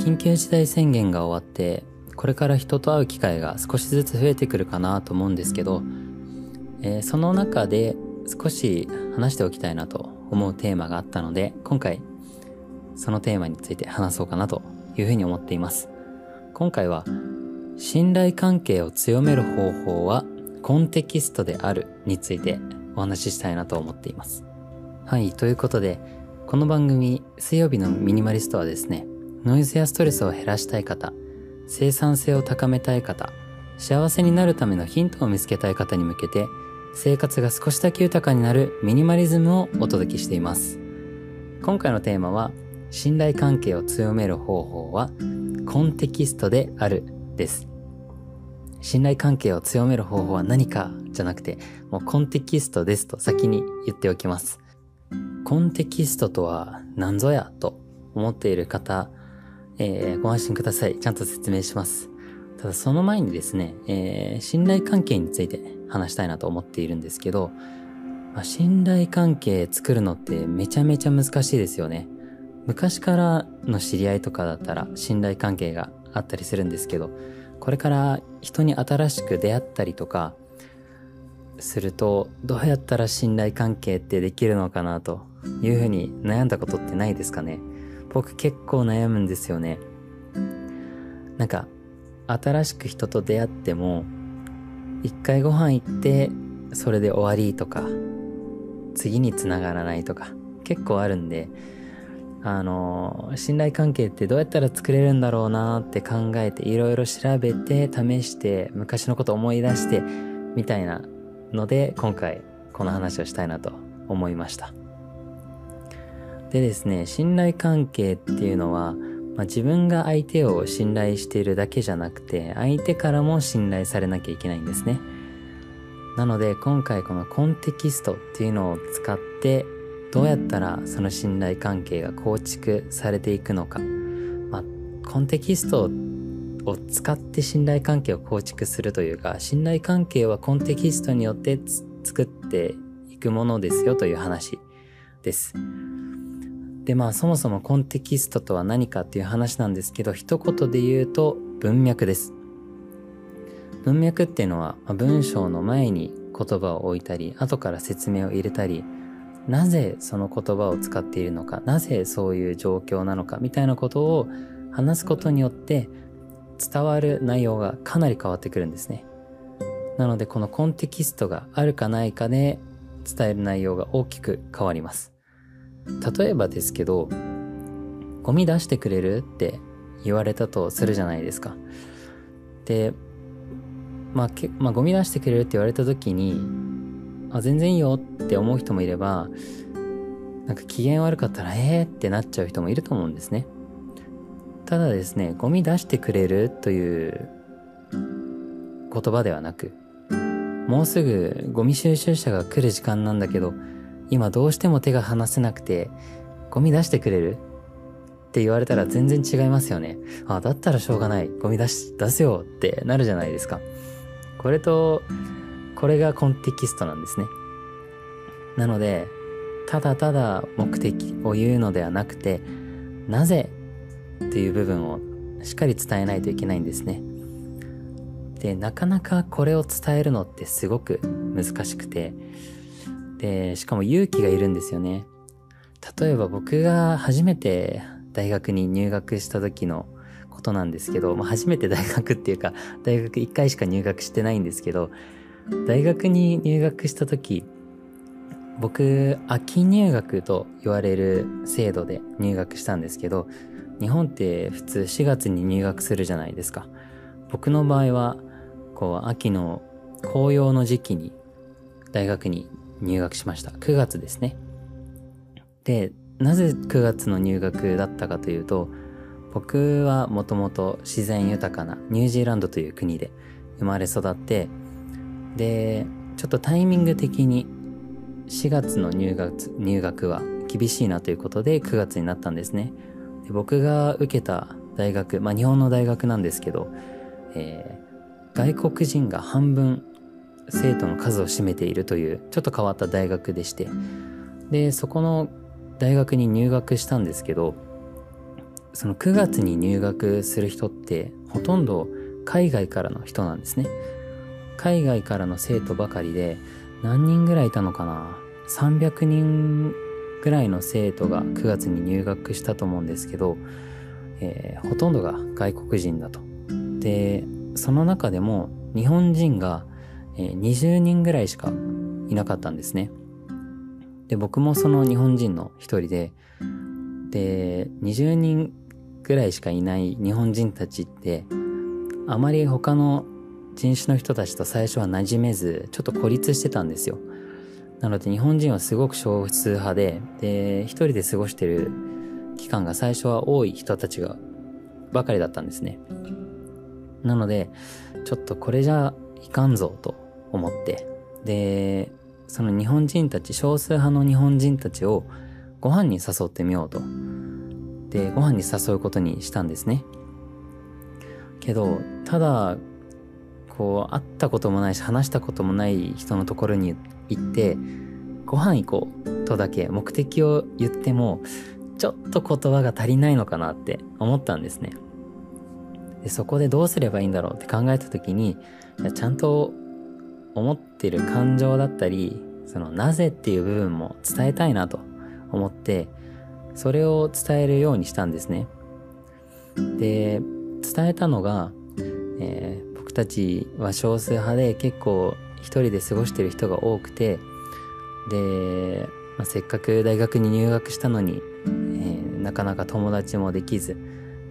緊急事態宣言が終わってこれから人と会う機会が少しずつ増えてくるかなと思うんですけど、えー、その中で少し話しておきたいなと思うテーマがあったので今回そのテーマについて話そうかなというふうに思っています。今回は信頼関係を強める方法はコンテキストであるについてお話ししたいなと思っています。はいということでこの番組水曜日のミニマリストはですねノイズやストレスを減らしたい方生産性を高めたい方幸せになるためのヒントを見つけたい方に向けて生活が少しだけ豊かになるミニマリズムをお届けしています。今回のテーマは信頼関係を強める方法はコンテキストであるです。信頼関係を強める方法は何かじゃなくてもうコンテキストですと先に言っておきます。コンテキストとは何ぞやと思っている方、えー、ご安心ください。ちゃんと説明します。ただその前にですね、えー、信頼関係について話したいなと思っているんですけど、まあ、信頼関係作るのってめちゃめちゃ難しいですよね。昔からの知り合いとかだったら信頼関係があったりするんですけど、これから人に新しく出会ったりとかすると、どうやったら信頼関係ってできるのかなというふうに悩んだことってないですかね。僕結構悩むんですよね。なんか新しく人と出会っても一回ご飯行ってそれで終わりとか次につながらないとか結構あるんであの信頼関係ってどうやったら作れるんだろうなって考えていろいろ調べて試して昔のこと思い出してみたいなので今回この話をしたいなと思いましたでですね信頼関係っていうのはまあ、自分が相手を信頼しているだけじゃなくて相手からも信頼されなきゃいけないんですねなので今回このコンテキストっていうのを使ってどうやったらその信頼関係が構築されていくのか、まあ、コンテキストを使って信頼関係を構築するというか信頼関係はコンテキストによって作っていくものですよという話です。でまあそもそもコンテキストとは何かっていう話なんですけど一言で言うと文脈です。文脈っていうのは、文章の前に言葉を置いたり後から説明を入れたりなぜその言葉を使っているのかなぜそういう状況なのかみたいなことを話すことによって伝わる内容がかなり変わってくるんですね。なのでこのコンテキストがあるかないかで伝える内容が大きく変わります。例えばですけど、ゴミ出してくれるって言われたとするじゃないですか。で、まあ、けまあ、ゴミ出してくれるって言われた時に、あ、全然いいよって思う人もいれば、なんか機嫌悪かったら、えーってなっちゃう人もいると思うんですね。ただですね、ゴミ出してくれるという言葉ではなく、もうすぐゴミ収集車が来る時間なんだけど、今どうしても手が離せなくて、ゴミ出してくれる？って言われたら全然違いますよね。あ、だったらしょうがない。ゴミ出し、出せよってなるじゃないですか。これと、これがコンテキストなんですね。なので、ただただ目的を言うのではなくて、なぜっていう部分をしっかり伝えないといけないんですね。で、なかなかこれを伝えるのってすごく難しくて、で、しかも勇気がいるんですよね。例えば僕が初めて大学に入学した時のことなんですけど、まあ、初めて大学っていうか、大学1回しか入学してないんですけど、大学に入学した時、僕、秋入学と言われる制度で入学したんですけど、日本って普通4月に入学するじゃないですか。僕の場合は、こう、秋の紅葉の時期に大学に入学しました。9月ですね。で、なぜ9月の入学だったかというと、僕はもともと自然豊かなニュージーランドという国で生まれ育って、で、ちょっとタイミング的に4月の入学入学は厳しいなということで9月になったんですね。で僕が受けた大学、まあ日本の大学なんですけど、えー、外国人が半分生徒の数を占めているというちょっと変わった大学でしてでそこの大学に入学したんですけどその9月に入学する人ってほとんど海外からの人なんですね。海外からの生徒ばかりで何人ぐらいいたのかな？300人ぐらいの生徒が9月に入学したと思うんですけど、えー、ほとんどが外国人だと。で、その中でも日本人が、え、20人ぐらいしかいなかったんですね。で、僕もその日本人の一人で、で、20人ぐらいしかいない日本人たちって、あまり他の人種の人たちと最初は馴染めず、ちょっと孤立してたんですよ。なので日本人はすごく少数派で、で、一人で過ごしてる期間が最初は多い人たちがばかりだったんですね。なので、ちょっとこれじゃいかんぞと思って、で、その日本人たち、少数派の日本人たちをご飯に誘ってみようと。で、ご飯に誘うことにしたんですね。けど、ただ、こう、会ったこともないし、話したこともない人のところに行って、ご飯行こうとだけ目的を言っても、ちょっと言葉が足りないのかなって思ったんですね。でそこでどうすればいいんだろうって考えた時に、ちゃんと思ってる感情だったり、そのなぜっていう部分も伝えたいなと思って、それを伝えるようにしたんですね。で、伝えたのが、えー、僕たちは少数派で結構一人で過ごしてる人が多くて、で、まあ、せっかく大学に入学したのに、えー、なかなか友達もできず、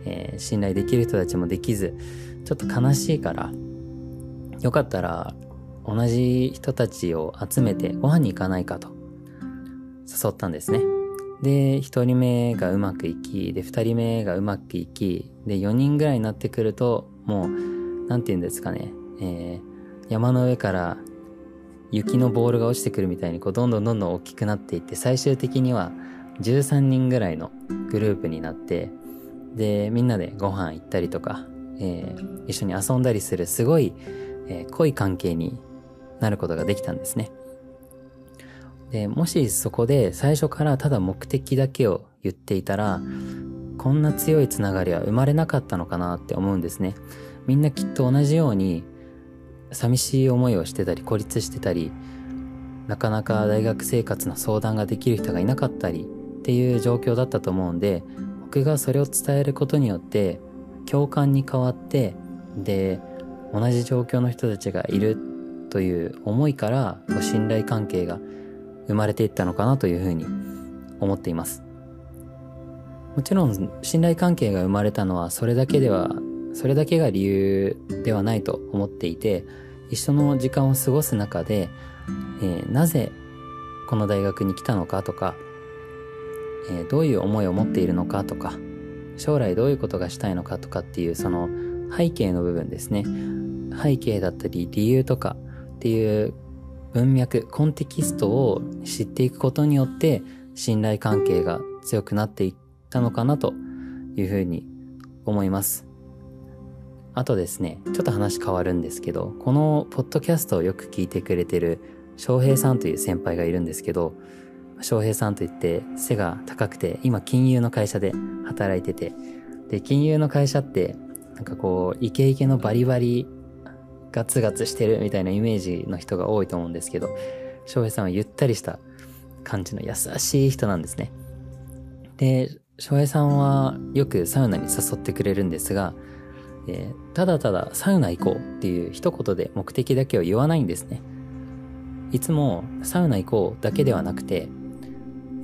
えー、信頼できる人たちもできず、ちょっと悲しいから、よかったら同じ人たちを集めてご飯に行かないかと誘ったんですね。で、一人目がうまくいき、で、二人目がうまくいき、で、四人ぐらいになってくると、もう、なんて言うんですかね、えー、山の上から雪のボールが落ちてくるみたいにこうどんどんどんどん大きくなっていって最終的には13人ぐらいのグループになってでみんなでご飯行ったりとか、えー、一緒に遊んだりするすごい、えー、濃い関係になることができたんですね。でもしそこで最初からただ目的だけを言っていたらこんな強いつながりは生まれなかったのかなって思うんですね。みんなきっと同じように寂しい思いをしてたり孤立してたりなかなか大学生活の相談ができる人がいなかったりっていう状況だったと思うんで僕がそれを伝えることによって共感に変わってで同じ状況の人たちがいるという思いから信頼関係が生まれていったのかなというふうに思っています。もちろん信頼関係が生まれたのはそれだけではそれだけが理由ではないと思っていて一緒の時間を過ごす中で、えー、なぜこの大学に来たのかとか、えー、どういう思いを持っているのかとか将来どういうことがしたいのかとかっていうその背景の部分ですね。背景だったり理由とかっていう文脈コンテキストを知っていくことによって信頼関係が強くなっていったのかなというふうに思います。あとですね、ちょっと話変わるんですけど、このポッドキャストをよく聞いてくれてる翔平さんという先輩がいるんですけど、翔平さんといって背が高くて、今金融の会社で働いてて、で、金融の会社って、なんかこう、イケイケのバリバリガツガツしてるみたいなイメージの人が多いと思うんですけど、翔平さんはゆったりした感じの優しい人なんですね。で、翔平さんはよくサウナに誘ってくれるんですが、えー、ただただサウナ行こうっていう一言で目的だけを言わないんですね。いつもサウナ行こうだけではなくて、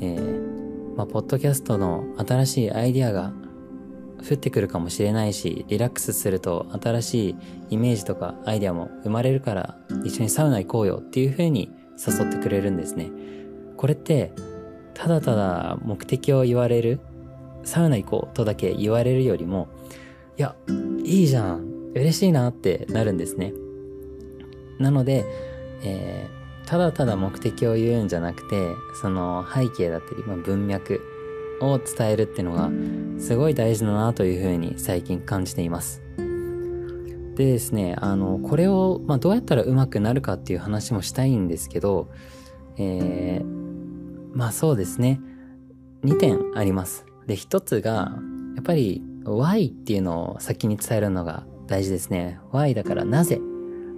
えー、まあ、ポッドキャストの新しいアイディアが降ってくるかもしれないし、リラックスすると新しいイメージとかアイデアも生まれるから一緒にサウナ行こうよっていう風に誘ってくれるんですね。これって、ただただ目的を言われる、サウナ行こうとだけ言われるよりも、いや、いいじゃん、嬉しいなってなるんですね。なので、えー、ただただ目的を言うんじゃなくて、その背景だったり、まあ、文脈を伝えるっていうのがすごい大事だなというふうに最近感じています。でですね、あの、これを、まあ、どうやったら上手くなるかっていう話もしたいんですけど、えー、まあそうですね、2点あります。で、1つが、やっぱり why っていうのを先に伝えるのが大事ですね。why だからなぜ？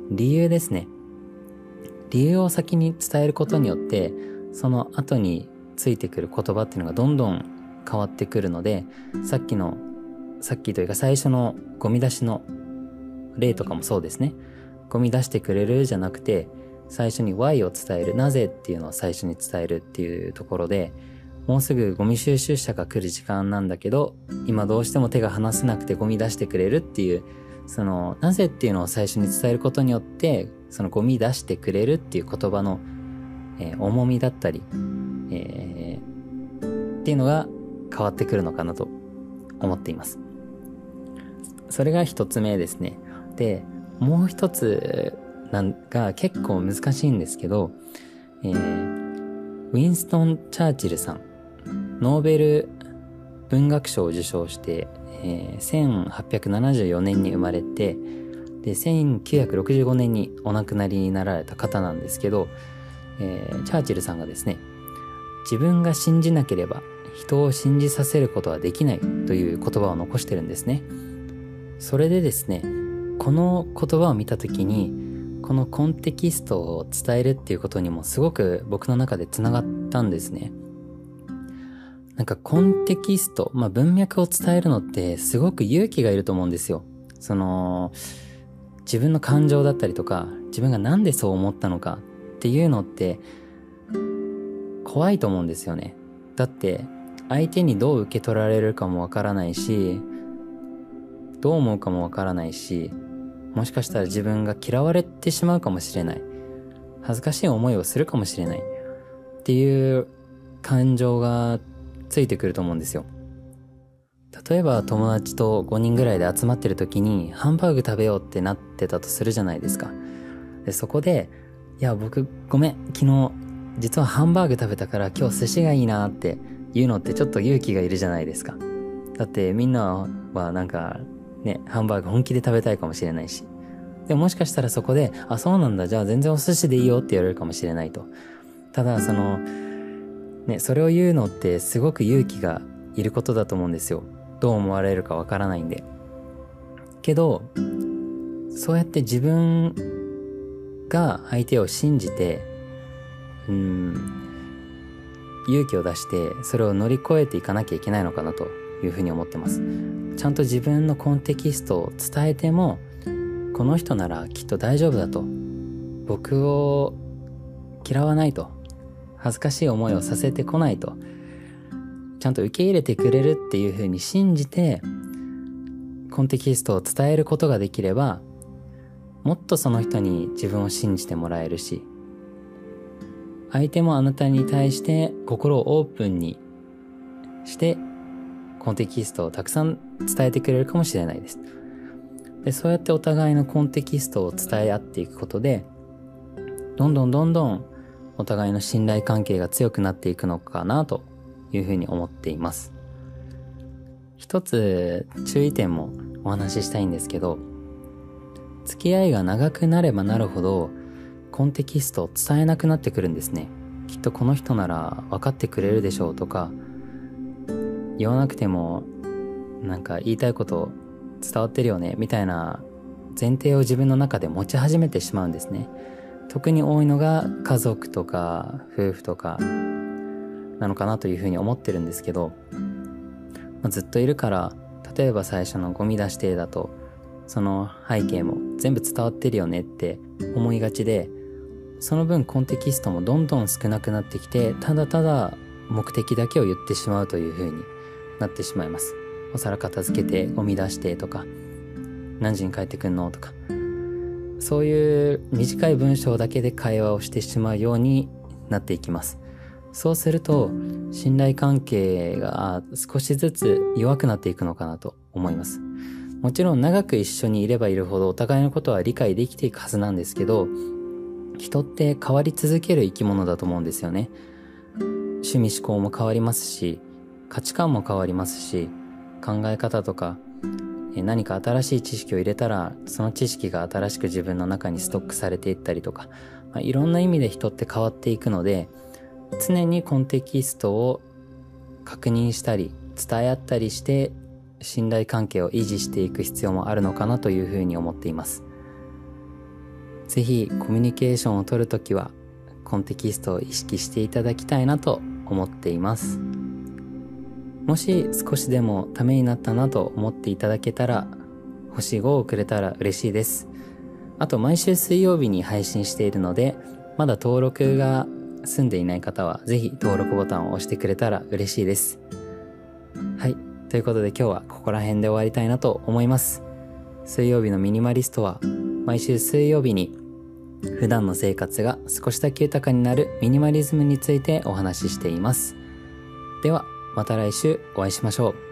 理由ですね。理由を先に伝えることによって、その後についてくる言葉っていうのがどんどん変わってくるので、さっきの、さっきというか最初のゴミ出しの例とかもそうですね。ゴミ出してくれるじゃなくて、最初に Y を伝える、なぜっていうのを最初に伝えるっていうところで、もうすぐゴミ収集車が来る時間なんだけど、今どうしても手が離せなくてゴミ出してくれるっていう、その、なぜっていうのを最初に伝えることによって、そのゴミ出してくれるっていう言葉の、えー、重みだったり、えー、っていうのが変わってくるのかなと思っています。それが一つ目ですね。で、もう一つなんが結構難しいんですけど、えー、ウィンストン・チャーチルさん、ノーベル文学賞を受賞して、えー、1874年に生まれて、で、1965年にお亡くなりになられた方なんですけど、えー、チャーチルさんがですね、自分が信じなければ人を信じさせることはできないという言葉を残してるんですね。それでですね、この言葉を見た時に、このコンテキストを伝えるっていうことにもすごく僕の中で繋がったんですね。なんかコンテキスト、まあ文脈を伝えるのってすごく勇気がいると思うんですよ。その、自分の感情だったりとか、自分がなんでそう思ったのかっていうのって怖いと思うんですよね。だって相手にどう受け取られるかもわからないし、どう思うかもわからないし、もしかしたら自分が嫌われてしまうかもしれない。恥ずかしい思いをするかもしれない。っていう感情がついてくると思うんですよ。例えば友達と5人ぐらいで集まってる時にハンバーグ食べようってなってたとするじゃないですか。で、そこで、いや、僕ごめん、昨日実はハンバーグ食べたから今日寿司がいいなって言うのってちょっと勇気がいるじゃないですか。だってみんなはなんかね、ハンバーグ本気で食べたいかもしれないし。でももしかしたらそこで、あ、そうなんだ、じゃあ全然お寿司でいいよって言われるかもしれないと。ただ、その、ね、それを言うのってすごく勇気がいることだと思うんですよ。どう思われるかわからないんで。けど、そうやって自分が相手を信じて、うん、勇気を出して、それを乗り越えていかなきゃいけないのかなというふうに思ってます。ちゃんと自分のコンテキストを伝えてもこの人ならきっと大丈夫だと。僕を嫌わないと恥ずかしい思いをさせてこないと。ちゃんと受け入れてくれるっていうふうに信じてコンテキストを伝えることができればもっとその人に自分を信じてもらえるし相手もあなたに対して心をオープンにしてコンテキストをたくさん伝えてくれるかもしれないです。で、そうやってお互いのコンテキストを伝え合っていくことで、どんどんどんどんお互いの信頼関係が強くなっていくのかなというふうに思っています。一つ注意点もお話ししたいんですけど、付き合いが長くなればなるほど、コンテキストを伝えなくなってくるんですね。きっとこの人なら分かってくれるでしょうとか、言わなくてもなんか言いたいこと伝わってるよねみたいな前提を自分の中で持ち始めてしまうんですね。特に多いのが家族とか夫婦とかなのかなというふうに思ってるんですけど、まあ、ずっといるから例えば最初のゴミ出し亭だとその背景も全部伝わってるよねって思いがちでその分コンテキストもどんどん少なくなってきてただただ目的だけを言ってしまうというふうになってしまいます。お皿片付けてゴミ出してとか、何時に帰ってくんのとか、そういう短い文章だけで会話をしてしまうようになっていきます。そうすると、信頼関係が少しずつ弱くなっていくのかなと思います。もちろん長く一緒にいればいるほどお互いのことは理解できていくはずなんですけど、人って変わり続ける生き物だと思うんですよね。趣味思考も変わりますし、価値観も変わりますし考え方とか何か新しい知識を入れたらその知識が新しく自分の中にストックされていったりとか、まあ、いろんな意味で人って変わっていくので常にコンテキストを確認したり伝え合ったりして信頼関係を維持していく必要もあるのかなというふうに思っています是非コミュニケーションをとるときはコンテキストを意識していただきたいなと思っています。もし少しでもためになったなと思っていただけたら星5をくれたら嬉しいです。あと毎週水曜日に配信しているのでまだ登録が済んでいない方はぜひ登録ボタンを押してくれたら嬉しいです。はい。ということで今日はここら辺で終わりたいなと思います。水曜日のミニマリストは毎週水曜日に普段の生活が少しだけ豊かになるミニマリズムについてお話ししています。ではまた来週お会いしましょう。